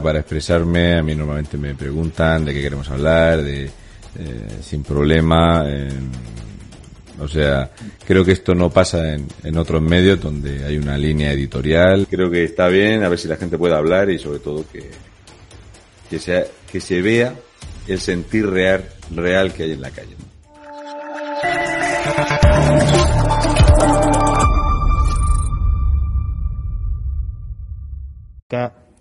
Para expresarme. A mí normalmente me preguntan de qué queremos hablar, de eh, sin problema. o sea, creo que esto no pasa en, en, otros medios donde hay una línea editorial. Creo que está bien, a ver si la gente puede hablar y sobre todo que, que, sea, que se vea el sentir real, real que hay en la calle.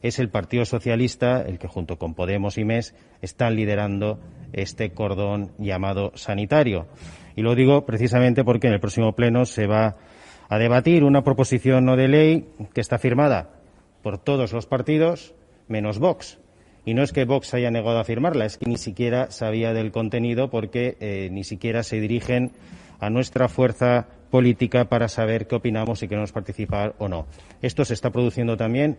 Es el Partido Socialista el que junto con Podemos y MES están liderando este cordón llamado sanitario. Y lo digo precisamente porque en el próximo pleno se va a debatir una proposición no de ley que está firmada por todos los partidos menos Vox. Y no es que Vox haya negado a firmarla, es que ni siquiera sabía del contenido porque eh, ni siquiera se dirigen a nuestra fuerza política para saber qué opinamos y queremos participar o no. Esto se está produciendo también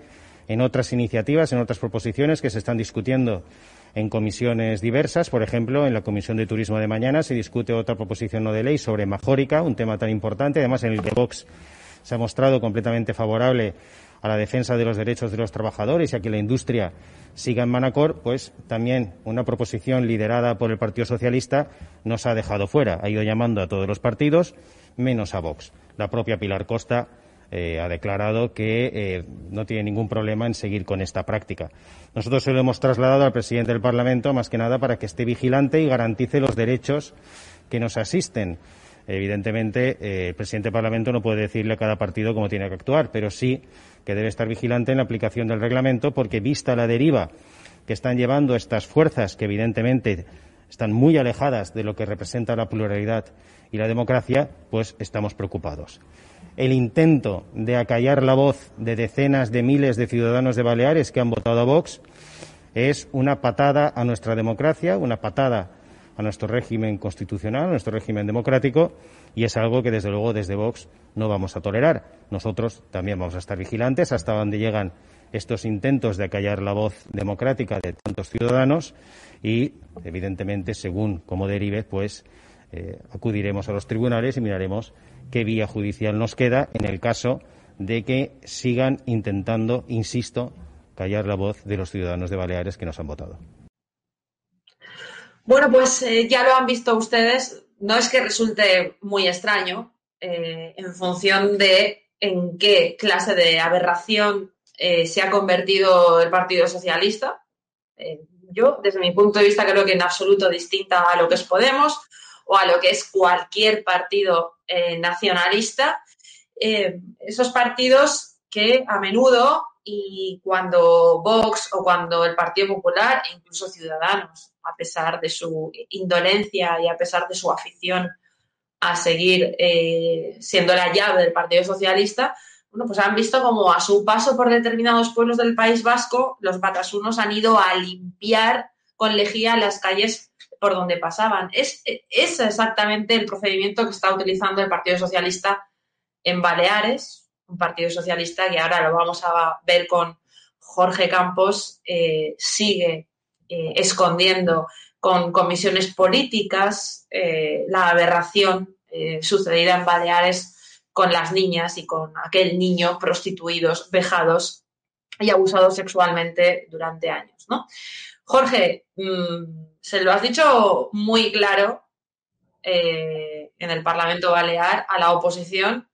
en otras iniciativas, en otras proposiciones que se están discutiendo en comisiones diversas. Por ejemplo, en la Comisión de Turismo de mañana se discute otra proposición no de ley sobre Majórica, un tema tan importante, además en el que Vox se ha mostrado completamente favorable a la defensa de los derechos de los trabajadores y a que la industria siga en Manacor, pues también una proposición liderada por el Partido Socialista nos ha dejado fuera. Ha ido llamando a todos los partidos, menos a Vox. La propia Pilar Costa eh, ha declarado que eh, no tiene ningún problema en seguir con esta práctica. Nosotros se lo hemos trasladado al presidente del Parlamento, más que nada para que esté vigilante y garantice los derechos que nos asisten. Evidentemente, eh, el presidente del Parlamento no puede decirle a cada partido cómo tiene que actuar, pero sí que debe estar vigilante en la aplicación del reglamento, porque vista la deriva que están llevando estas fuerzas, que evidentemente están muy alejadas de lo que representa la pluralidad y la democracia, pues estamos preocupados el intento de acallar la voz de decenas de miles de ciudadanos de Baleares que han votado a Vox es una patada a nuestra democracia, una patada a nuestro régimen constitucional, a nuestro régimen democrático, y es algo que, desde luego, desde Vox no vamos a tolerar. Nosotros también vamos a estar vigilantes hasta donde llegan estos intentos de acallar la voz democrática de tantos ciudadanos y, evidentemente, según cómo derive, pues eh, acudiremos a los tribunales y miraremos qué vía judicial nos queda en el caso de que sigan intentando, insisto, callar la voz de los ciudadanos de Baleares que nos han votado. Bueno, pues eh, ya lo han visto ustedes. No es que resulte muy extraño eh, en función de en qué clase de aberración se ha convertido el Partido Socialista. yo, desde mi punto de vista, creo que en absoluto distinta a lo que es Podemos o a lo que es cualquier partido eh, nacionalista, eh, esos partidos que a menudo y cuando Vox o cuando el Partido Popular e incluso Ciudadanos, a pesar de su indolencia y a pesar de su afición a seguir eh, siendo la llave del Partido Socialista, bueno, pues han visto como a su paso por determinados pueblos del País Vasco, los batasunos han ido a limpiar con lejía las calles por donde pasaban. Es, es exactamente el procedimiento que está utilizando el Partido Socialista en Baleares, un Partido Socialista que ahora lo vamos a ver con Jorge Campos, eh, sigue eh, escondiendo con comisiones políticas eh, la aberración sucedida en Baleares con las niñas y con aquel niño prostituidos, vejados y abusados sexualmente durante años. ¿no? Jorge, mm, se lo has dicho muy claro eh, en el Parlamento Balear a la oposición,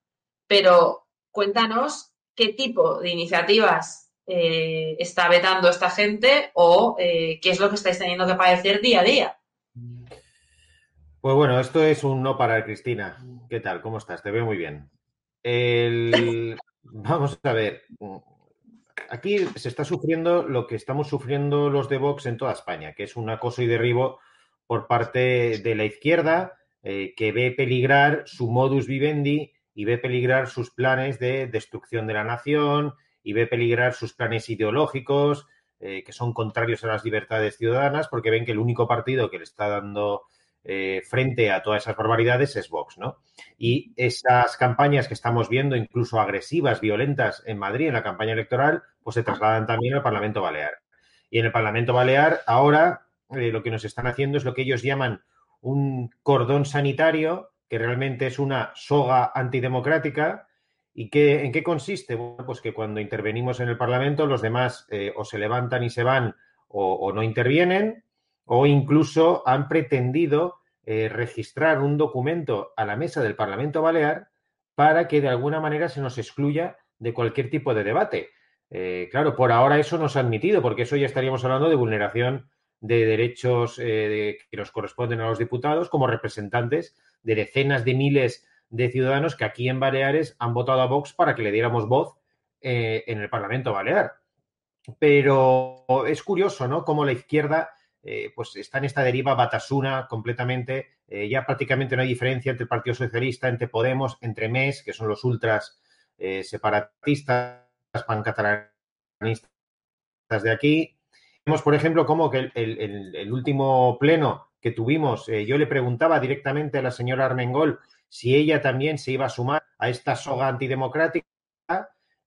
pero cuéntanos qué tipo de iniciativas eh, está vetando esta gente o eh, qué es lo que estáis teniendo que padecer día a día. Pues bueno, esto es un no para Cristina. ¿Qué tal? ¿Cómo estás? Te veo muy bien. Vamos a ver aquí se está sufriendo lo que estamos sufriendo los de Vox en toda España, que es un acoso y derribo por parte de la izquierda, eh, que ve peligrar su modus vivendi y ve peligrar sus planes de destrucción de la nación y ve peligrar sus planes ideológicos, eh, que son contrarios a las libertades ciudadanas, porque ven que el único partido que le está dando eh, frente a todas esas barbaridades es Vox, ¿no? Y esas campañas que estamos viendo, incluso agresivas, violentas en Madrid en la campaña electoral, pues se trasladan también al Parlamento Balear. Y en el Parlamento Balear, ahora eh, lo que nos están haciendo es lo que ellos llaman un cordón sanitario, que realmente es una soga antidemocrática. ¿Y qué, en qué consiste? Bueno, pues que cuando intervenimos en el Parlamento, los demás eh, o se levantan y se van o no intervienen, o incluso han pretendido eh, registrar un documento a la mesa del Parlamento Balear para que de alguna manera se nos excluya de cualquier tipo de debate. Eh, claro, por ahora eso no se ha admitido, porque eso ya estaríamos hablando de vulneración de derechos eh, que nos corresponden a los diputados como representantes de decenas de miles de ciudadanos que aquí en Baleares han votado a Vox para que le diéramos voz en el Parlamento Balear. Pero es curioso, ¿no? Cómo la izquierda eh, pues está en esta deriva batasuna completamente. Eh, ya prácticamente no hay diferencia entre el Partido Socialista, entre Podemos, entre MES, que son los ultras eh, separatistas, pancatalanistas de aquí. Vemos, por ejemplo, cómo que el, último pleno que tuvimos, yo le preguntaba directamente a la señora Armengol si ella también se iba a sumar a esta soga antidemocrática.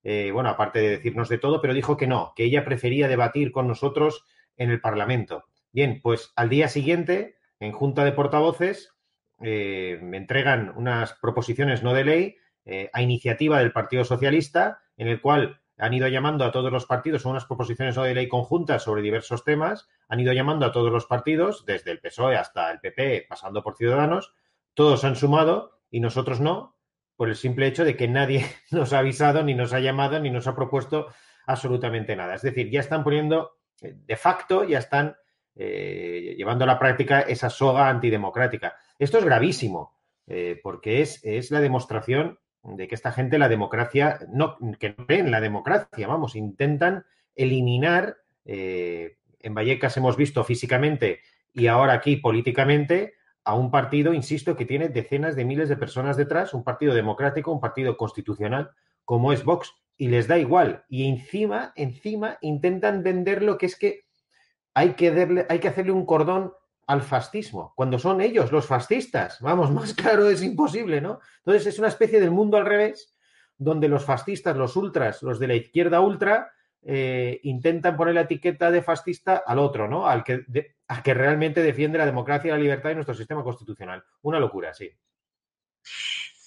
bueno, aparte de decirnos de todo, pero dijo que no, que ella prefería debatir con nosotros en el Parlamento. Bien, pues al día siguiente, en Junta de Portavoces, eh, me entregan unas proposiciones no de ley eh, a iniciativa del Partido Socialista, en el cual han ido llamando a todos los partidos, son unas proposiciones no de ley conjuntas sobre diversos temas, han ido llamando a todos los partidos, desde el PSOE hasta el PP, pasando por Ciudadanos, todos han sumado y nosotros no, por el simple hecho de que nadie nos ha avisado, ni nos ha llamado, ni nos ha propuesto absolutamente nada. Es decir, ya están poniendo, eh, de facto, ya están eh, llevando a la práctica esa soga antidemocrática. Esto es gravísimo, eh, porque es, es, la demostración de que esta gente la democracia, no, que no ven la democracia, vamos, intentan eliminar, eh, en Vallecas hemos visto físicamente y ahora aquí políticamente, a un partido, insisto, que tiene decenas de miles de personas detrás, un partido democrático, un partido constitucional, como es Vox, y les da igual. Y encima, encima, intentan vender lo que es que hay que, hacerle un cordón al fascismo, cuando son ellos los fascistas. Vamos, más claro es imposible, ¿no? Entonces es una especie del mundo al revés, donde los fascistas, los ultras, los de la izquierda ultra, eh, intentan poner la etiqueta de fascista al otro, ¿no? Al que, que realmente defiende la democracia, la libertad y nuestro sistema constitucional. Una locura, sí.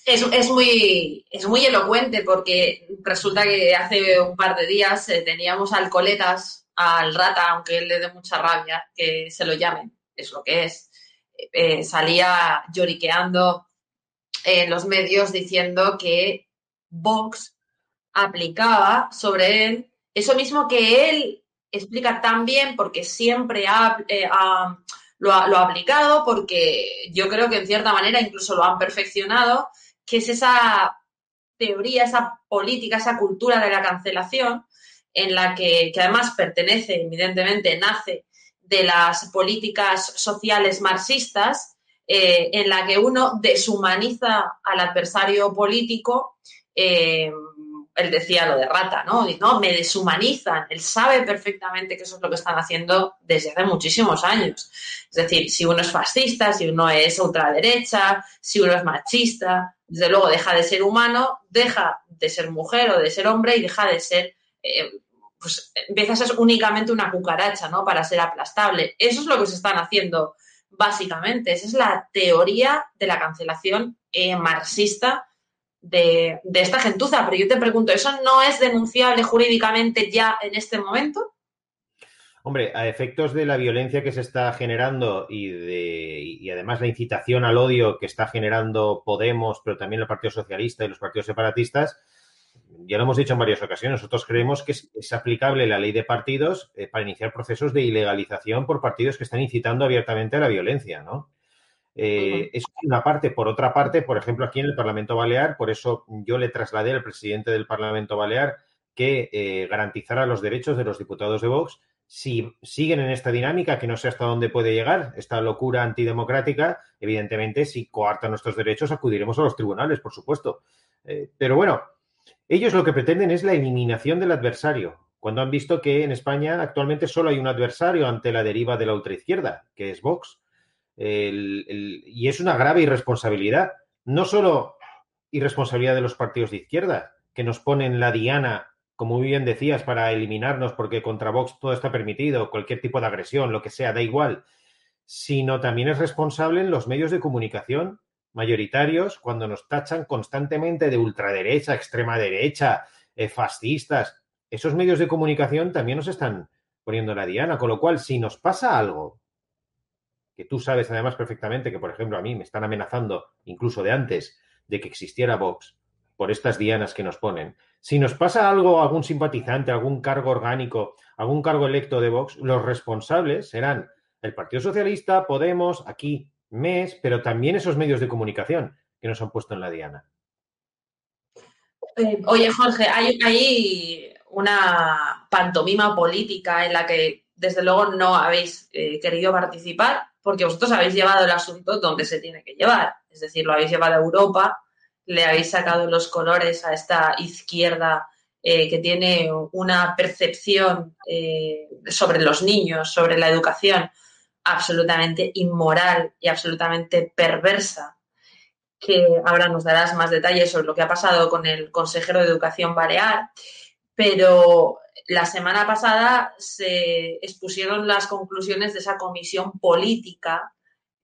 Es, muy, es muy elocuente porque resulta que hace un par de días eh, teníamos alcoletas al rata, aunque él le dé mucha rabia, que se lo llamen, es lo que es. Eh, salía lloriqueando en los medios diciendo que Vox aplicaba sobre él eso mismo que él explica tan bien porque siempre eh, lo, ha, lo ha aplicado, porque yo creo que en cierta manera incluso lo han perfeccionado, que es esa teoría, esa política, esa cultura de la cancelación, en la que, además pertenece, evidentemente, nace de las políticas sociales marxistas, eh, en la que uno deshumaniza al adversario político. Eh, él decía lo de rata, ¿no? no, me deshumanizan. Él sabe perfectamente que eso es lo que están haciendo desde hace muchísimos años. Es decir, si uno es fascista, si uno es ultraderecha, si uno es machista, desde luego deja de ser humano, deja de ser mujer o de ser hombre y deja de ser eh, pues empiezas a ser únicamente una cucaracha, ¿no? Para ser aplastable. Eso es lo que se están haciendo básicamente. Esa es la teoría de la cancelación eh, marxista de, esta gentuza. Pero yo te pregunto, ¿eso no es denunciable jurídicamente ya en este momento? Hombre, a efectos de la violencia que se está generando y, de, y además la incitación al odio que está generando Podemos, pero también el Partido Socialista y los partidos separatistas, ya lo hemos dicho en varias ocasiones, nosotros creemos que es, aplicable la ley de partidos eh, para iniciar procesos de ilegalización por partidos que están incitando abiertamente a la violencia, ¿no? Eh, es una parte. Por otra parte, por ejemplo, aquí en el Parlamento Balear, por eso yo le trasladé al presidente del Parlamento Balear que eh, garantizara los derechos de los diputados de Vox si siguen en esta dinámica, que no sé hasta dónde puede llegar, esta locura antidemocrática, evidentemente, si coartan nuestros derechos, acudiremos a los tribunales, por supuesto. Eh, pero bueno, ellos lo que pretenden es la eliminación del adversario, cuando han visto que en España actualmente solo hay un adversario ante la deriva de la ultraizquierda, que es Vox. y es una grave irresponsabilidad, no solo irresponsabilidad de los partidos de izquierda, que nos ponen la diana como muy bien decías, para eliminarnos, porque contra Vox todo está permitido, cualquier tipo de agresión, lo que sea, da igual, sino también es responsable en los medios de comunicación mayoritarios cuando nos tachan constantemente de ultraderecha, extrema derecha, eh, fascistas. Esos medios de comunicación también nos están poniendo la diana, con lo cual, si nos pasa algo, que tú sabes además perfectamente que, por ejemplo, a mí me están amenazando, incluso de antes, de que existiera Vox, por estas dianas que nos ponen, si nos pasa algo algún simpatizante, algún cargo orgánico, algún cargo electo de Vox, los responsables serán el Partido Socialista, Podemos, aquí MES, pero también esos medios de comunicación que nos han puesto en la diana. Eh, oye, Jorge, hay, una pantomima política en la que desde luego no habéis eh, querido participar porque vosotros habéis llevado el asunto donde se tiene que llevar. Es decir, lo habéis llevado a Europa le habéis sacado los colores a esta izquierda eh, que tiene una percepción sobre los niños, sobre la educación, absolutamente inmoral y absolutamente perversa, que ahora nos darás más detalles sobre lo que ha pasado con el consejero de Educación Balear, pero la semana pasada se expusieron las conclusiones de esa comisión política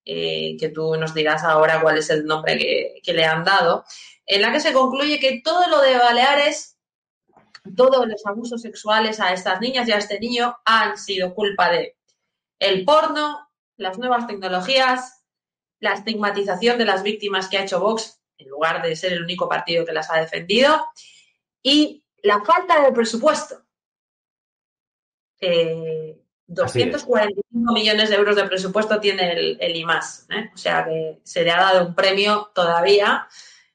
eh, que tú nos dirás ahora cuál es el nombre que, le han dado, en la que se concluye que todo lo de Baleares, todos los abusos sexuales a estas niñas y a este niño han sido culpa de el porno, las nuevas tecnologías, la estigmatización de las víctimas que ha hecho Vox, en lugar de ser el único partido que las ha defendido, y la falta de presupuesto. Eh, 245 millones de euros de presupuesto tiene el, el IMAS. ¿eh? O sea que se le ha dado un premio todavía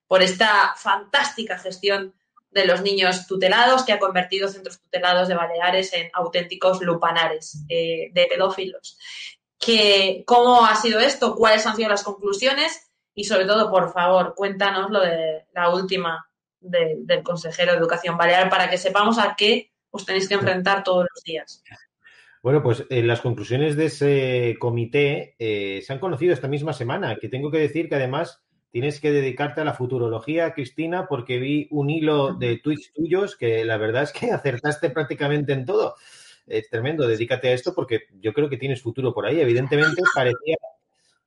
por esta fantástica gestión de los niños tutelados que ha convertido centros tutelados de Baleares en auténticos lupanares eh, de pedófilos. Que, ¿Cómo ha sido esto? ¿Cuáles han sido las conclusiones? Y sobre todo, por favor, cuéntanos lo de la última del consejero de Educación Balear para que sepamos a qué os tenéis que enfrentar todos los días. Bueno, pues eh, las conclusiones de ese comité eh, se han conocido esta misma semana, que tengo que decir que además tienes que dedicarte a la futurología, Cristina, porque vi un hilo de tweets tuyos que la verdad es que acertaste prácticamente en todo. Es tremendo, dedícate a esto porque yo creo que tienes futuro por ahí. Evidentemente parecía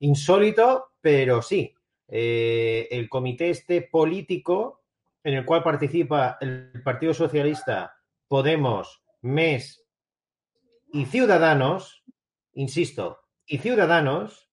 insólito, pero sí. Eh, el comité este político en el cual participa el Partido Socialista, Podemos, MES, y Ciudadanos, insisto, y Ciudadanos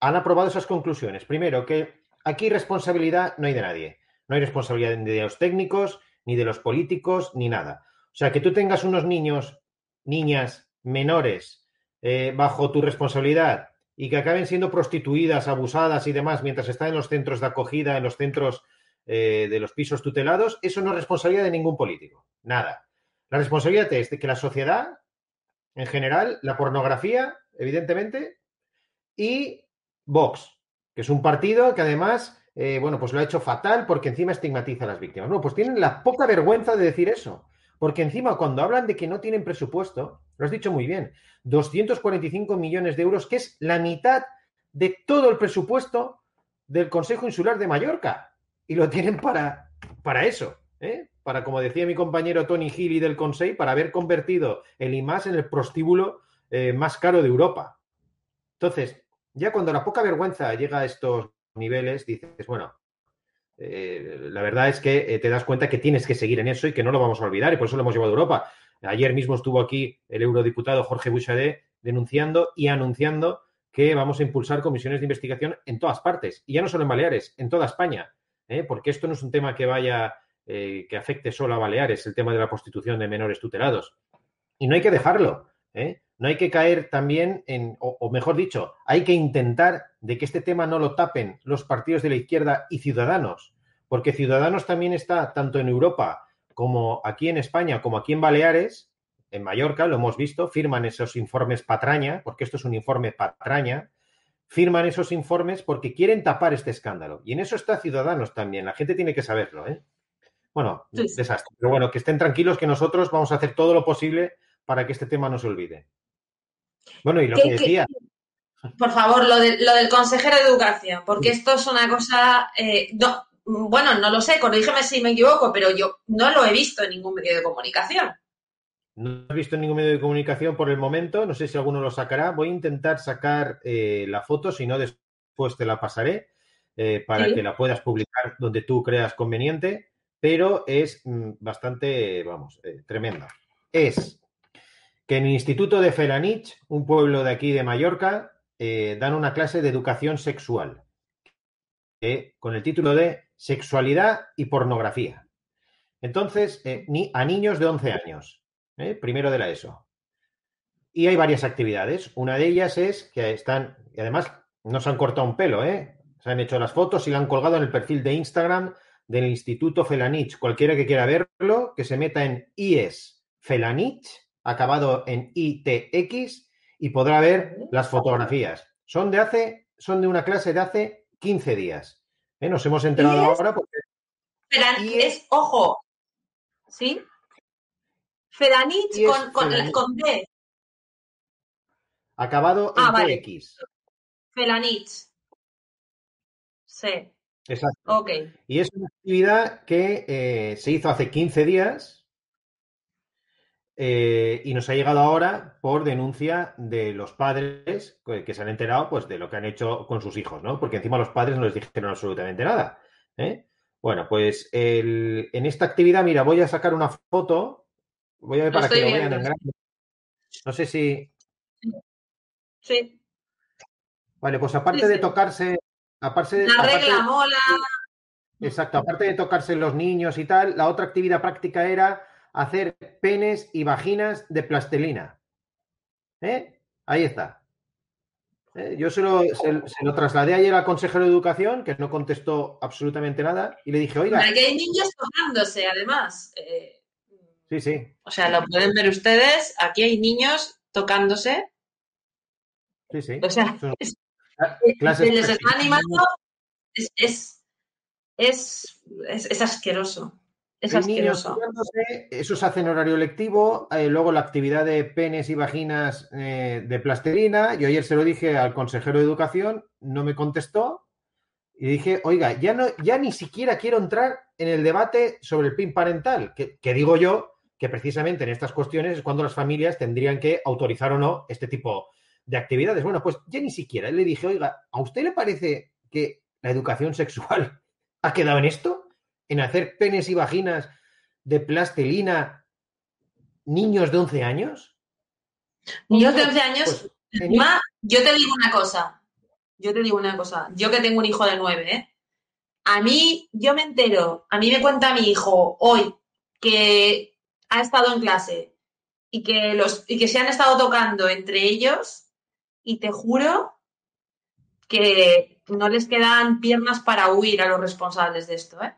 han aprobado esas conclusiones. Primero, que aquí responsabilidad no hay de nadie. No hay responsabilidad ni de los técnicos, ni de los políticos, ni nada. O sea, que tú tengas unos niños, niñas menores eh, bajo tu responsabilidad y que acaben siendo prostituidas, abusadas y demás mientras están en los centros de acogida, en los centros eh, de los pisos tutelados, eso no es responsabilidad de ningún político. Nada. La responsabilidad es de que la sociedad en general, la pornografía, evidentemente, y Vox, que es un partido que además, eh, bueno, pues lo ha hecho fatal porque encima estigmatiza a las víctimas. No, pues tienen la poca vergüenza de decir eso. Porque encima, cuando hablan de que no tienen presupuesto, lo has dicho muy bien, 245 millones de euros, que es la mitad de todo el presupuesto del Consejo Insular de Mallorca. Y lo tienen para, para eso. ¿eh? para, como decía mi compañero Tony Healy del Consejo, para haber convertido el IMAS en el prostíbulo eh, más caro de Europa. Entonces, ya cuando la poca vergüenza llega a estos niveles, dices, bueno, eh, la verdad es que te das cuenta que tienes que seguir en eso y que no lo vamos a olvidar y por eso lo hemos llevado a Europa. Ayer mismo estuvo aquí el eurodiputado Jorge Bouchardet denunciando y anunciando que vamos a impulsar comisiones de investigación en todas partes, y ya no solo en Baleares, en toda España, porque esto no es un tema que vaya eh, que afecte solo a Baleares, el tema de la prostitución de menores tutelados. Y no hay que dejarlo. ¿Eh? No hay que caer también en, o, mejor dicho, hay que intentar de que este tema no lo tapen los partidos de la izquierda y Ciudadanos, porque Ciudadanos también está tanto en Europa como aquí en España, como aquí en Baleares, en Mallorca, lo hemos visto, firman esos informes patraña, porque esto es un informe patraña, firman esos informes porque quieren tapar este escándalo. Y en eso está Ciudadanos también. La gente tiene que saberlo. ¿eh? Bueno, desastre. Pero bueno, que estén tranquilos que nosotros vamos a hacer todo lo posible para que este tema no se olvide. Bueno, y lo que decía. Por favor, lo, lo, del consejero de educación, porque esto es una cosa. Eh, bueno, no lo sé, corrígeme si me equivoco, pero yo no lo he visto en ningún medio de comunicación. No he visto en ningún medio de comunicación por el momento, no sé si alguno lo sacará. Voy a intentar sacar eh, la foto, si no, después te la pasaré eh, para que la puedas publicar donde tú creas conveniente, pero es mm, bastante, vamos, tremenda. Es que en el Instituto de Felanich, un pueblo de aquí de Mallorca, eh, dan una clase de educación sexual con el título de Sexualidad y Pornografía. Entonces, eh, ni, a niños de 11 años, eh, primero de la ESO. Y hay varias actividades. Una de ellas es que están, y además no se han cortado un pelo. Se han hecho las fotos y la han colgado en el perfil de Instagram del Instituto Felanich. Cualquiera que quiera verlo, que se meta en IES Felanich acabado en ITX y podrá ver las fotografías. Son de hace, son de una clase de hace 15 días. ¿Eh? Nos hemos enterado ahora porque. es, ojo, ¿sí? Fedanich con, con, con, D. Acabado en ah, TX. Felanich. Sí. Exacto. Ok. Y es una actividad que eh, se hizo hace 15 días eh, y nos ha llegado ahora por denuncia de los padres que se han enterado pues, de lo que han hecho con sus hijos, ¿no? Porque encima los padres no les dijeron absolutamente nada. ¿eh? Bueno, pues en esta actividad, mira, voy a sacar una foto. Voy a ver para que lo vean en grande. No sé si. Sí. Vale, pues aparte de tocarse. Aparte, la regla mola. Exacto, aparte de tocarse los niños y tal, la otra actividad práctica era hacer penes y vaginas de plastelina. ¿Eh? Ahí está. ¿Eh? Yo se lo, se, trasladé ayer al consejero de educación, que no contestó absolutamente nada, y le dije, oiga. Aquí hay niños tocándose, además. Eh, sí, sí. O sea, lo pueden ver ustedes. Aquí hay niños tocándose. Sí, sí. O sea, se les está animando. es, es, es asqueroso. Es eso se hace en horario lectivo. Eh, luego la actividad de penes y vaginas eh, de plastilina. Yo ayer se lo dije al consejero de educación, no me contestó. Y dije, oiga, ya, no, ya ni siquiera quiero entrar en el debate sobre el PIN parental, que, digo yo que precisamente en estas cuestiones es cuando las familias tendrían que autorizar o no este tipo de actividades. Bueno, pues ya ni siquiera. Le dije, oiga, ¿a usted le parece que la educación sexual ha quedado en esto? En hacer penes y vaginas de plastilina niños de 11 años? Niños de 11 años. Pues, yo te digo una cosa. Yo te digo una cosa. Yo que tengo un hijo de 9, ¿eh? A mí, yo me entero, a mí me cuenta mi hijo hoy que ha estado en clase y que, los, y que se han estado tocando entre ellos y te juro que no les quedan piernas para huir a los responsables de esto, ¿eh?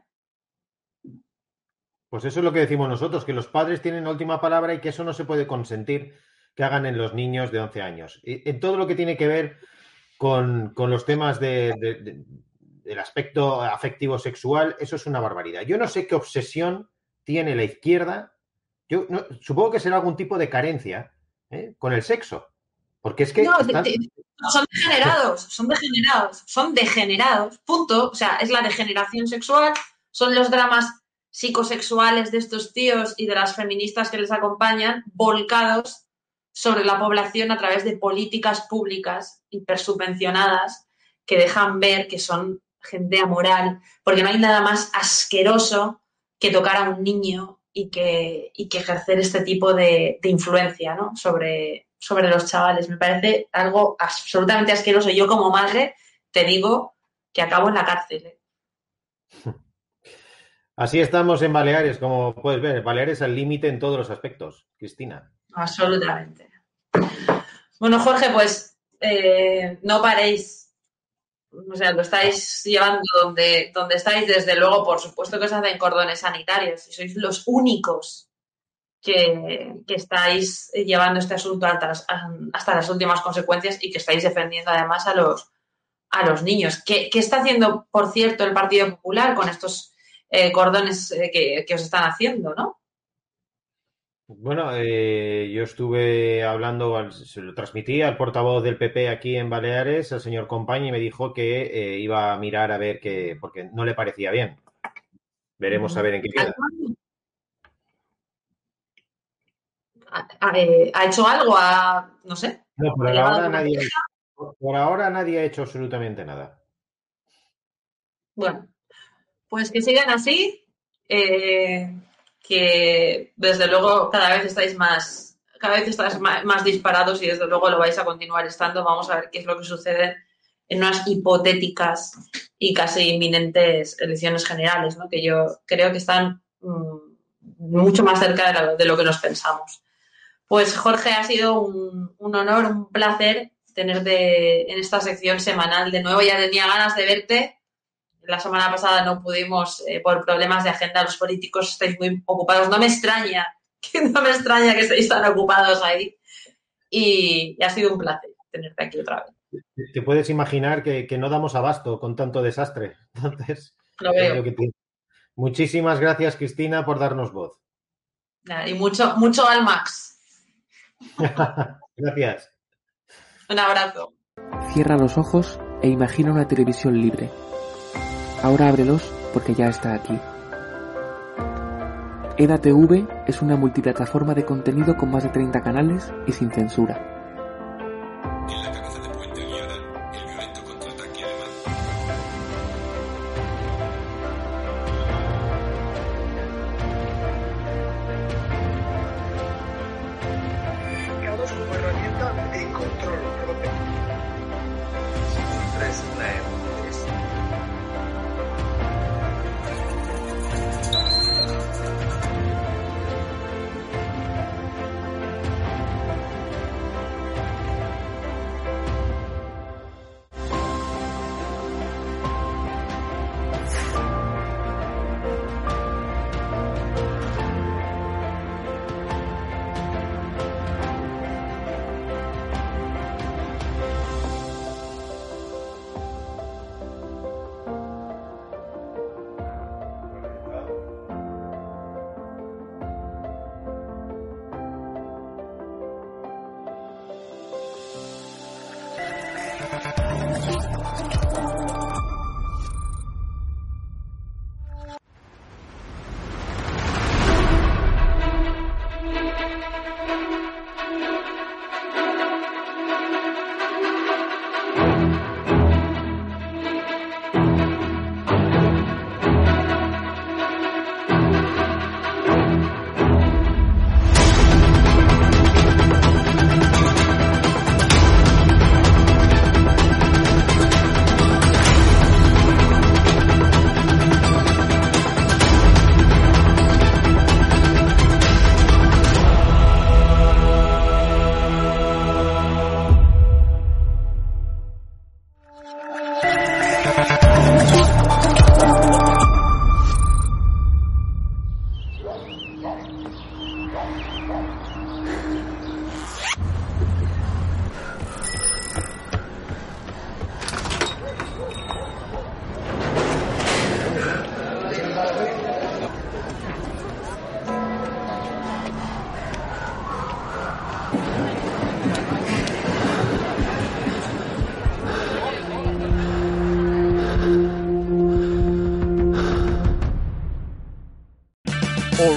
Pues eso es lo que decimos nosotros, que los padres tienen la última palabra y que eso no se puede consentir que hagan en los niños de 11 años. Y en todo lo que tiene que ver con, los temas del aspecto afectivo sexual, eso es una barbaridad. Yo no sé qué obsesión tiene la izquierda. Yo supongo que será algún tipo de carencia ¿eh? con el sexo. Porque es que. No, son degenerados, son degenerados, son degenerados, punto. O sea, es la degeneración sexual, son los dramas psicosexuales de estos tíos y de las feministas que les acompañan volcados sobre la población a través de políticas públicas hipersubvencionadas que dejan ver que son gente amoral, porque no hay nada más asqueroso que tocar a un niño y que, que ejercer este tipo de, influencia ¿no? sobre, sobre los chavales. Me parece algo absolutamente asqueroso. Yo como madre te digo que acabo en la cárcel. ¿eh? Así estamos en Baleares, como puedes ver. Baleares al límite en todos los aspectos, Cristina. Absolutamente. Bueno, Jorge, pues eh, no paréis. O sea, lo estáis llevando donde, donde estáis. Desde luego, por supuesto que os hacen cordones sanitarios y sois los únicos que, estáis llevando este asunto hasta las, hasta las, últimas consecuencias y que estáis defendiendo además a los, a los niños. ¿Qué, está haciendo, por cierto, el Partido Popular con estos eh, cordones eh, que, que, os están haciendo, no? Bueno, eh, yo estuve hablando, se lo transmití al portavoz del PP aquí en Baleares, al señor Compañi, y me dijo que iba a mirar a ver qué, porque no le parecía bien. Veremos a ver en qué queda. ¿Ha, hecho algo? no sé. No, por ahora, nadie, por ahora nadie ha hecho absolutamente nada. Bueno, pues que sigan así, eh, que desde luego cada vez estáis más, cada vez estáis más, disparados y desde luego lo vais a continuar estando. Vamos a ver qué es lo que sucede en unas hipotéticas y casi inminentes elecciones generales, ¿no? que yo creo que están mm, mucho más cerca de lo que nos pensamos. Pues Jorge, ha sido un, honor, un placer tenerte en esta sección semanal de nuevo. Ya tenía ganas de verte. La semana pasada no pudimos, eh, por problemas de agenda, los políticos estáis muy ocupados. No me extraña, que no me extraña que estéis tan ocupados ahí. Y, ha sido un placer tenerte aquí otra vez. Te puedes imaginar que, no damos abasto con tanto desastre. Entonces, Lo veo. Muchísimas gracias, Cristina, por darnos voz. Y mucho, mucho al Max. Gracias. Un abrazo. Cierra los ojos e imagina una televisión libre. Ahora ábrelos porque ya está aquí. EDATV es una multiplataforma de contenido con más de 30 canales y sin censura Thank.